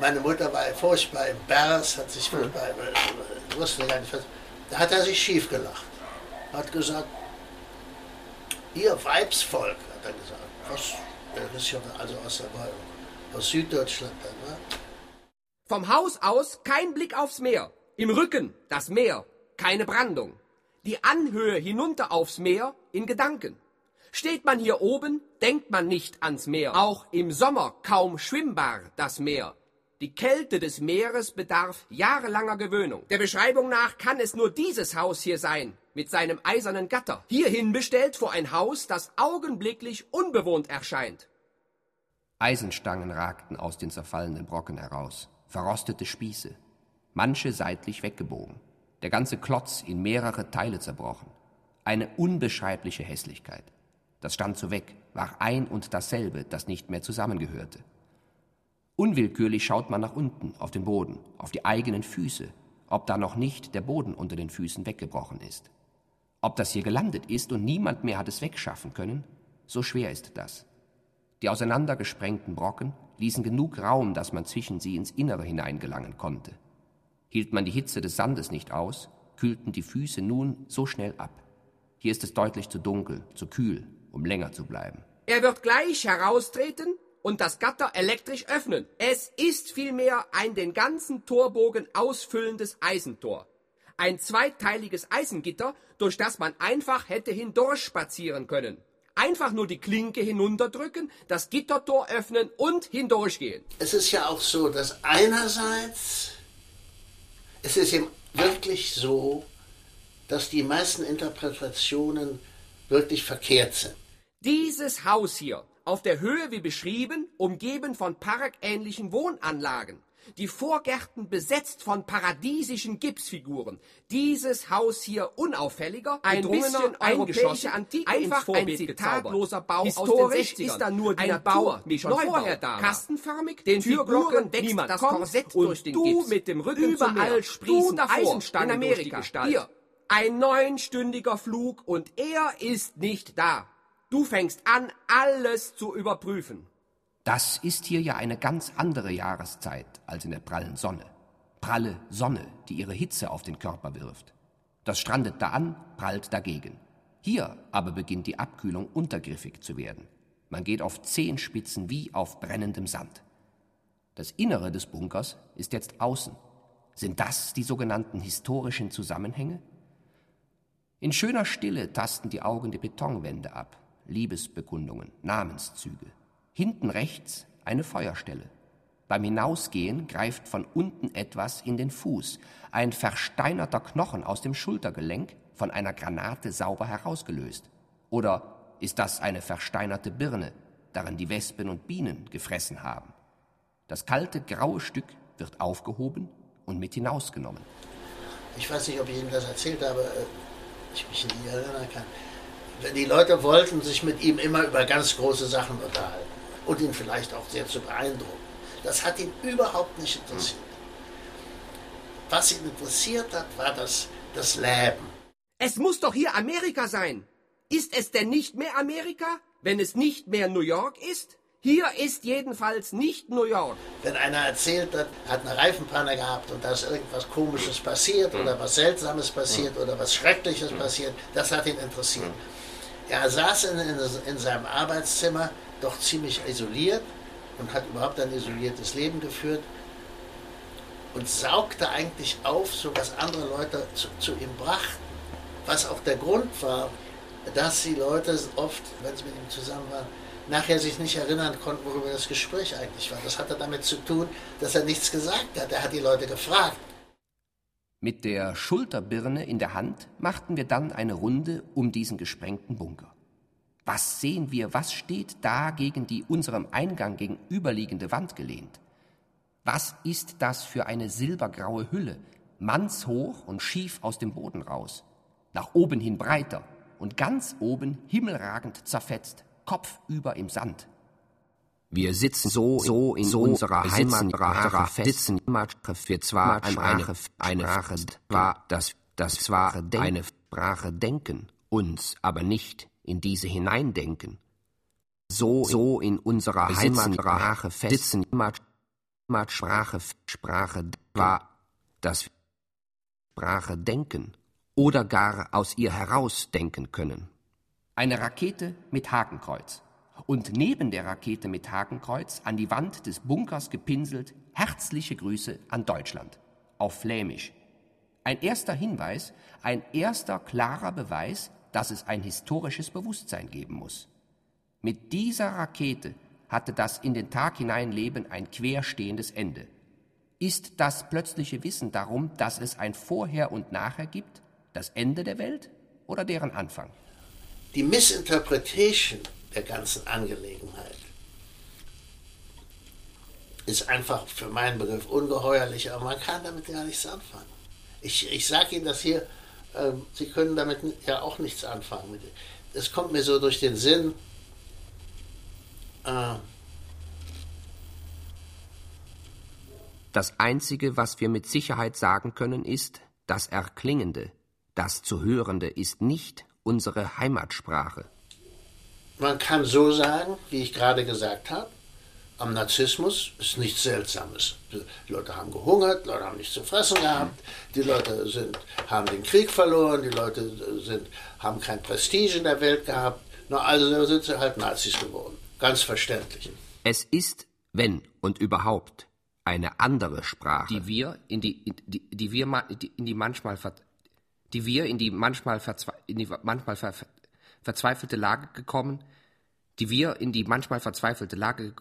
Meine Mutter war furchtbar embarrassed, hat sich furchtbar, ja. wusste gar nicht was. Da hat er sich schief gelacht. Hat gesagt, ihr Weibsvolk, hat er gesagt. Was? Das ist ja also aus, der, aus Süddeutschland ne? Vom Haus aus kein Blick aufs Meer. Im Rücken das Meer, keine Brandung. Die Anhöhe hinunter aufs Meer in Gedanken. Steht man hier oben, denkt man nicht ans Meer. Auch im Sommer kaum schwimmbar das Meer. Die Kälte des Meeres bedarf jahrelanger Gewöhnung. Der Beschreibung nach kann es nur dieses Haus hier sein, mit seinem eisernen Gatter. Hierhin bestellt vor ein Haus, das augenblicklich unbewohnt erscheint. Eisenstangen ragten aus den zerfallenen Brocken heraus, verrostete Spieße, manche seitlich weggebogen, der ganze Klotz in mehrere Teile zerbrochen. Eine unbeschreibliche Hässlichkeit. Das stand so weg, war ein und dasselbe, das nicht mehr zusammengehörte. Unwillkürlich schaut man nach unten, auf den Boden, auf die eigenen Füße, ob da noch nicht der Boden unter den Füßen weggebrochen ist. Ob das hier gelandet ist und niemand mehr hat es wegschaffen können, so schwer ist das. Die auseinandergesprengten Brocken ließen genug Raum, dass man zwischen sie ins Innere hineingelangen konnte. Hielt man die Hitze des Sandes nicht aus, kühlten die Füße nun so schnell ab. Hier ist es deutlich zu dunkel, zu kühl, um länger zu bleiben. Er wird gleich heraustreten und das Gatter elektrisch öffnen. Es ist vielmehr ein den ganzen Torbogen ausfüllendes Eisentor. Ein zweiteiliges Eisengitter, durch das man einfach hätte hindurchspazieren können. Einfach nur die Klinke hinunterdrücken, das Gittertor öffnen und hindurchgehen. Es ist ja auch so, dass einerseits es ist eben wirklich so, dass die meisten Interpretationen wirklich verkehrt sind. Dieses Haus hier, auf der Höhe wie beschrieben, umgeben von parkähnlichen Wohnanlagen, die Vorgärten besetzt von paradiesischen Gipsfiguren. Dieses Haus hier unauffälliger, ein bisschen europäische Antike einfach ein zitatloser Bau Historisch aus den 60ern. ist da nur die ein Natur, Bau, schon Neubau, vorher da Kastenförmig, den Türglocken wächst das Korsett durch den du Gips. mit dem Rücken Überall sprießen Eisenstangen in Amerika. Hier, ein neunstündiger Flug und er ist nicht da. Du fängst an, alles zu überprüfen. Das ist hier ja eine ganz andere Jahreszeit als in der prallen Sonne. Pralle Sonne, die ihre Hitze auf den Körper wirft. Das strandet da an, prallt dagegen. Hier aber beginnt die Abkühlung untergriffig zu werden. Man geht auf Zehenspitzen wie auf brennendem Sand. Das Innere des Bunkers ist jetzt außen. Sind das die sogenannten historischen Zusammenhänge? In schöner Stille tasten die Augen die Betonwände ab, Liebesbekundungen, Namenszüge. Hinten rechts eine Feuerstelle. Beim Hinausgehen greift von unten etwas in den Fuß, ein versteinerter Knochen aus dem Schultergelenk, von einer Granate sauber herausgelöst. Oder ist das eine versteinerte Birne, darin die Wespen und Bienen gefressen haben? Das kalte, graue Stück wird aufgehoben und mit hinausgenommen. Ich weiß nicht, ob ich Ihnen das erzählt habe, äh, ich mich nicht erinnern kann. Die Leute wollten sich mit ihm immer über ganz große Sachen unterhalten und ihn vielleicht auch sehr zu beeindrucken. Das hat ihn überhaupt nicht interessiert. Was ihn interessiert hat, war das, das Leben. Es muss doch hier Amerika sein. Ist es denn nicht mehr Amerika, wenn es nicht mehr New York ist? Hier ist jedenfalls nicht New York. Wenn einer erzählt hat, hat eine Reifenpanne gehabt und da ist irgendwas Komisches passiert oder was Seltsames passiert oder was Schreckliches passiert, das hat ihn interessiert. Er saß in, in, in seinem Arbeitszimmer doch ziemlich isoliert und hat überhaupt ein isoliertes Leben geführt und saugte eigentlich auf, so was andere Leute zu, zu, ihm brachten. Was auch der Grund war, dass die Leute oft, wenn sie mit ihm zusammen waren, nachher sich nicht erinnern konnten, worüber das Gespräch eigentlich war. Das hatte damit zu tun, dass er nichts gesagt hat. Er hat die Leute gefragt. Mit der Schulterbirne in der Hand machten wir dann eine Runde um diesen gesprengten Bunker. Was sehen wir, was steht da gegen die unserem Eingang gegenüberliegende Wand gelehnt? Was ist das für eine silbergraue Hülle, mannshoch und schief aus dem Boden raus, nach oben hin breiter und ganz oben himmelragend zerfetzt, kopfüber im Sand? Wir sitzen so, so in so unserer Heimatsprache sitzen immer wir zwar eine, eine, eine Sprache, war das, das zwar eine Sprache denken, uns aber nicht in diese hineindenken, so, so in unserer Heimatsprache festsitzen, Sprache, Sprache war das Sprache denken oder gar aus ihr herausdenken können. Eine Rakete mit Hakenkreuz und neben der Rakete mit Hakenkreuz an die Wand des Bunkers gepinselt herzliche Grüße an Deutschland auf Flämisch. Ein erster Hinweis, ein erster klarer Beweis, dass es ein historisches Bewusstsein geben muss. Mit dieser Rakete hatte das in den Tag hinein Leben ein querstehendes Ende. Ist das plötzliche Wissen darum, dass es ein Vorher und Nachher gibt, das Ende der Welt oder deren Anfang? Die Misinterpretation der ganzen Angelegenheit ist einfach für meinen Begriff ungeheuerlich, aber man kann damit gar nichts anfangen. Ich, ich sage Ihnen das hier ähm, Sie können damit ja auch nichts anfangen. Es kommt mir so durch den Sinn, äh, das Einzige, was wir mit Sicherheit sagen können, ist, das Erklingende, Das zu Hörende ist nicht unsere Heimatsprache. Man kann so sagen, wie ich gerade gesagt habe, am Narzissmus ist nichts Seltsames. Die Leute haben gehungert, die Leute haben nichts zu fressen gehabt, die Leute sind, haben den Krieg verloren, die Leute sind, haben kein Prestige in der Welt gehabt. Na, also sind sie halt Nazis geworden. Ganz verständlich. Es ist, wenn und überhaupt, eine andere Sprache. Die wir in die, in die, die wir in die manchmal die wir in die manchmal, in die manchmal ver verzweifelte Lage gekommen, die wir in die manchmal verzweifelte Lage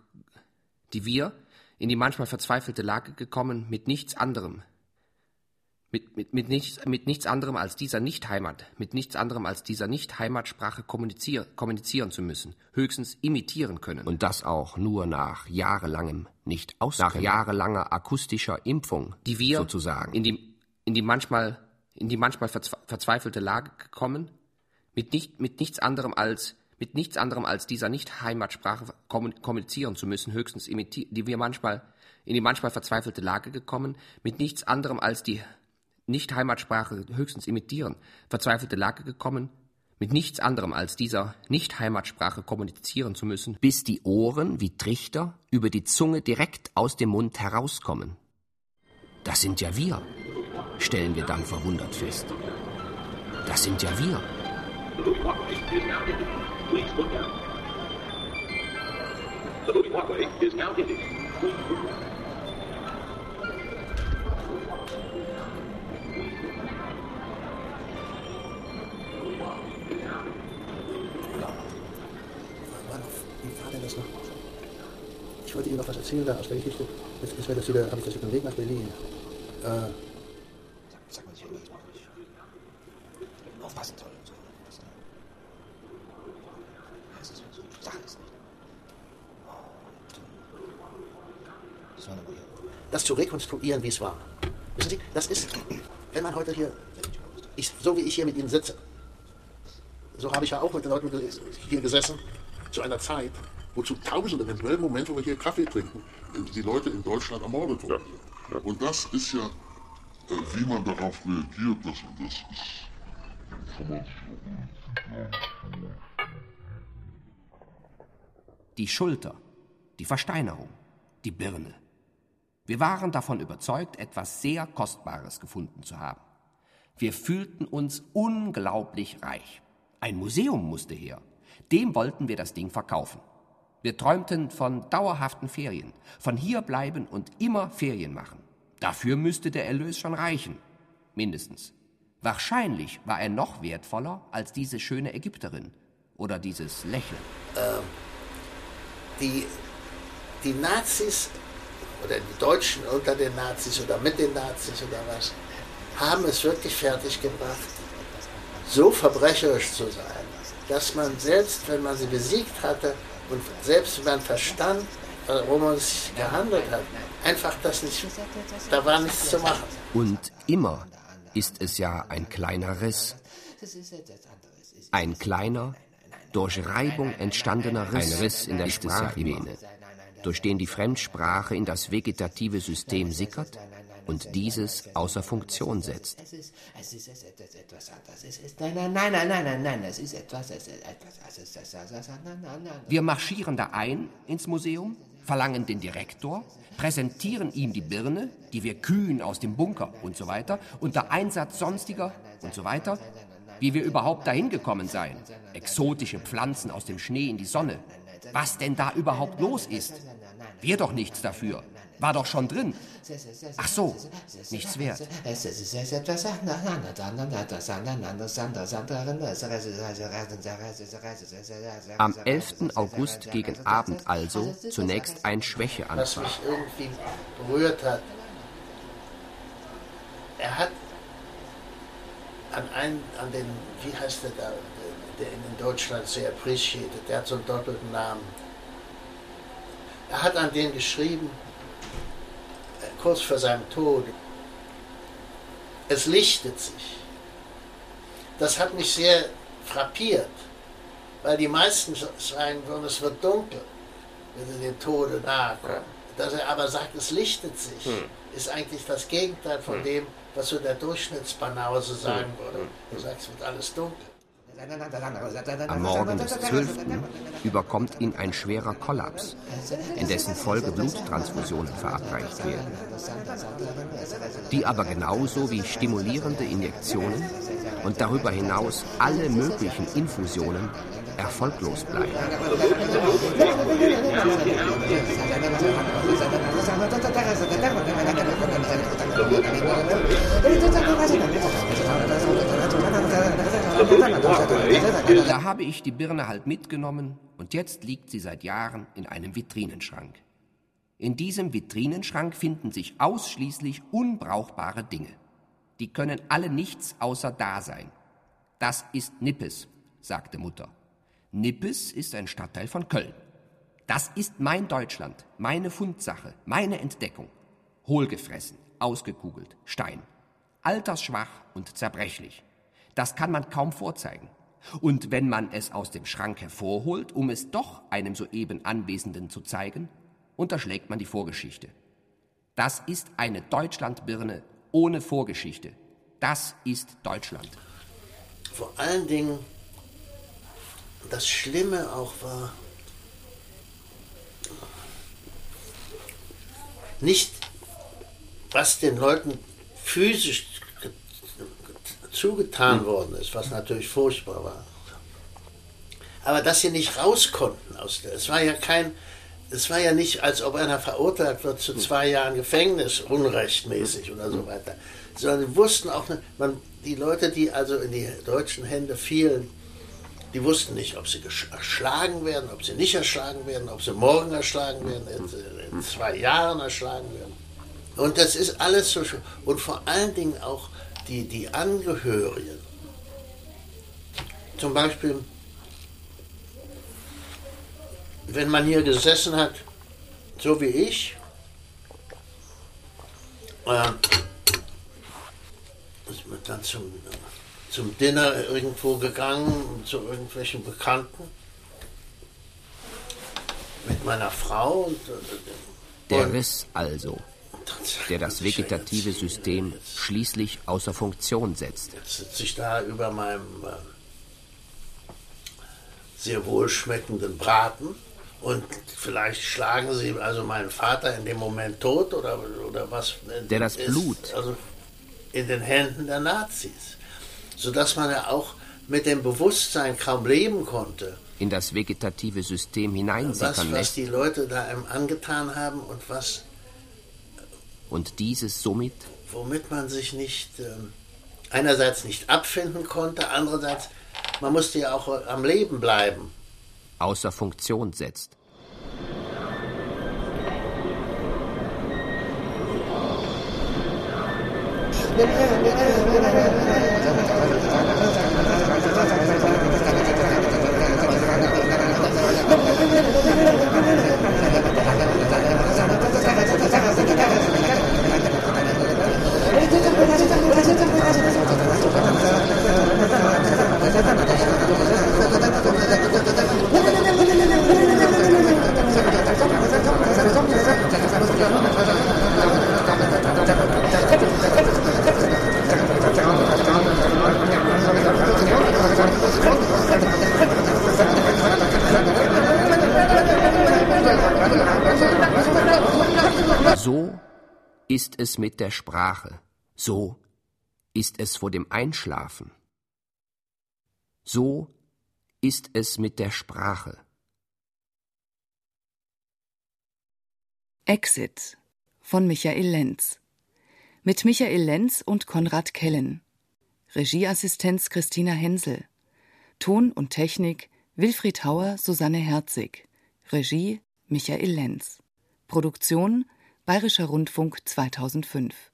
die wir in die manchmal verzweifelte Lage gekommen mit nichts anderem, mit, mit, mit, nichts, mit nichts anderem als dieser Nicht-Heimat, mit nichts anderem als dieser Nicht-Heimatsprache kommunizier, kommunizieren zu müssen, höchstens imitieren können. Und das auch nur nach jahrelangem nicht aus nach jahrelanger akustischer Impfung, die wir sozusagen. In die, in die manchmal, in die manchmal verzweifelte Lage gekommen, mit, nicht, mit nichts anderem als mit nichts anderem als dieser Nicht-Heimatsprache kommunizieren zu müssen, höchstens imitieren, die wir manchmal in die manchmal verzweifelte Lage gekommen, mit nichts anderem als die Nicht-Heimatsprache höchstens imitieren, verzweifelte Lage gekommen, mit nichts anderem als dieser Nicht-Heimatsprache kommunizieren zu müssen, bis die Ohren wie Trichter über die Zunge direkt aus dem Mund herauskommen. Das sind ja wir, stellen wir dann verwundert fest. Das sind ja wir. Please look out. The moving walkway is now out. Ich wollte Ihnen noch was erzählen da aus der Geschichte. Jetzt, jetzt das wieder, habe ich das auf dem Weg nach Berlin. Äh, Sag mal, ich Aufpassen soll. Das zu rekonstruieren, wie es war. Wissen Sie, das ist, wenn man heute hier, ich, so wie ich hier mit Ihnen sitze, so habe ich ja auch mit den Leuten hier gesessen, zu einer Zeit, wo zu Tausenden, im selben Moment, wo wir hier Kaffee trinken, die Leute in Deutschland ermordet wurden. Ja. Ja. Und das ist ja, äh, wie man darauf reagiert, das, das ist, kann man Die Schulter, die Versteinerung, die Birne. Wir waren davon überzeugt, etwas sehr Kostbares gefunden zu haben. Wir fühlten uns unglaublich reich. Ein Museum musste her. Dem wollten wir das Ding verkaufen. Wir träumten von dauerhaften Ferien, von hier bleiben und immer Ferien machen. Dafür müsste der Erlös schon reichen. Mindestens. Wahrscheinlich war er noch wertvoller als diese schöne Ägypterin oder dieses Lächeln. Ähm, die, die Nazis oder die Deutschen unter den Nazis oder mit den Nazis oder was, haben es wirklich fertiggebracht, so verbrecherisch zu sein, dass man selbst, wenn man sie besiegt hatte und selbst wenn man verstand, worum es gehandelt hat, einfach das nicht, da war nichts zu machen. Und immer ist es ja ein kleiner Riss. Ein kleiner, durch Reibung entstandener Riss, ein Riss in der Sprachvene durch den die Fremdsprache in das vegetative System sickert und dieses außer Funktion setzt. Nein, nein, nein, nein, nein, nein, es ist etwas, es ist etwas, Wir marschieren da ein ins Museum, verlangen den Direktor, präsentieren ihm die Birne, die wir kühn aus dem Bunker und so weiter, unter Einsatz sonstiger und so weiter, wie wir überhaupt dahin gekommen seien. Exotische Pflanzen aus dem Schnee in die Sonne, was denn da überhaupt los ist. Wir doch nichts dafür. War doch schon drin. Ach so, nichts wert. Am 11. August gegen Abend also zunächst ein Schwächeanfall. Was mich irgendwie berührt hat, er hat an einen, an den, wie heißt der da, der in Deutschland sehr appreciated, der hat so einen doppelten Namen. Er hat an den geschrieben, äh, kurz vor seinem Tod, es lichtet sich. Das hat mich sehr frappiert, weil die meisten sagen würden, es wird dunkel, wenn sie dem Tode nahe kommen. Dass er aber sagt, es lichtet sich, hm. ist eigentlich das Gegenteil von hm. dem, was so der Durchschnittsbanause sagen hm. würde. Du sagst, es wird alles dunkel. Am Morgen des 12. überkommt ihn ein schwerer Kollaps, in dessen Folge Bluttransfusionen verabreicht werden, die aber genauso wie stimulierende Injektionen und darüber hinaus alle möglichen Infusionen erfolglos bleiben. [laughs] Da habe ich die Birne halt mitgenommen und jetzt liegt sie seit Jahren in einem Vitrinenschrank. In diesem Vitrinenschrank finden sich ausschließlich unbrauchbare Dinge. Die können alle nichts außer da sein. Das ist Nippes, sagte Mutter. Nippes ist ein Stadtteil von Köln. Das ist mein Deutschland, meine Fundsache, meine Entdeckung. Hohlgefressen, ausgekugelt, Stein. Altersschwach und zerbrechlich. Das kann man kaum vorzeigen. Und wenn man es aus dem Schrank hervorholt, um es doch einem soeben Anwesenden zu zeigen, unterschlägt man die Vorgeschichte. Das ist eine Deutschlandbirne ohne Vorgeschichte. Das ist Deutschland. Vor allen Dingen das Schlimme auch war, nicht, was den Leuten physisch zugetan hm. worden ist, was natürlich furchtbar war. Aber dass sie nicht raus konnten aus der. Es war ja kein. Es war ja nicht, als ob einer verurteilt wird zu hm. zwei Jahren Gefängnis, unrechtmäßig oder so hm. weiter. Sondern sie wussten auch, man, die Leute, die also in die deutschen Hände fielen, die wussten nicht, ob sie erschlagen werden, ob sie nicht erschlagen werden, ob sie morgen erschlagen werden, in, in zwei Jahren erschlagen werden. Und das ist alles so schön. Und vor allen Dingen auch die, die Angehörigen. Zum Beispiel, wenn man hier gesessen hat, so wie ich, äh, ist man dann zum zum Dinner irgendwo gegangen, zu irgendwelchen Bekannten. Mit meiner Frau. Und, der Riss also, der das vegetative System schließlich außer Funktion setzt. Jetzt sitze ich da über meinem äh, sehr wohlschmeckenden Braten und vielleicht schlagen sie also meinen Vater in dem Moment tot oder, oder was. Der das ist, Blut. Also in den Händen der Nazis sodass man ja auch mit dem Bewusstsein kaum leben konnte. In das vegetative System hineinsickern was, was die Leute da einem angetan haben und was. Und dieses somit? Womit man sich nicht. Äh, einerseits nicht abfinden konnte, andererseits, man musste ja auch am Leben bleiben. Außer Funktion setzt. [laughs] So ist es mit der Sprache, so ist es vor dem Einschlafen. So ist es mit der Sprache. Exit von Michael Lenz. Mit Michael Lenz und Konrad Kellen. Regieassistenz Christina Hensel. Ton und Technik Wilfried Hauer, Susanne Herzig. Regie Michael Lenz. Produktion Bayerischer Rundfunk 2005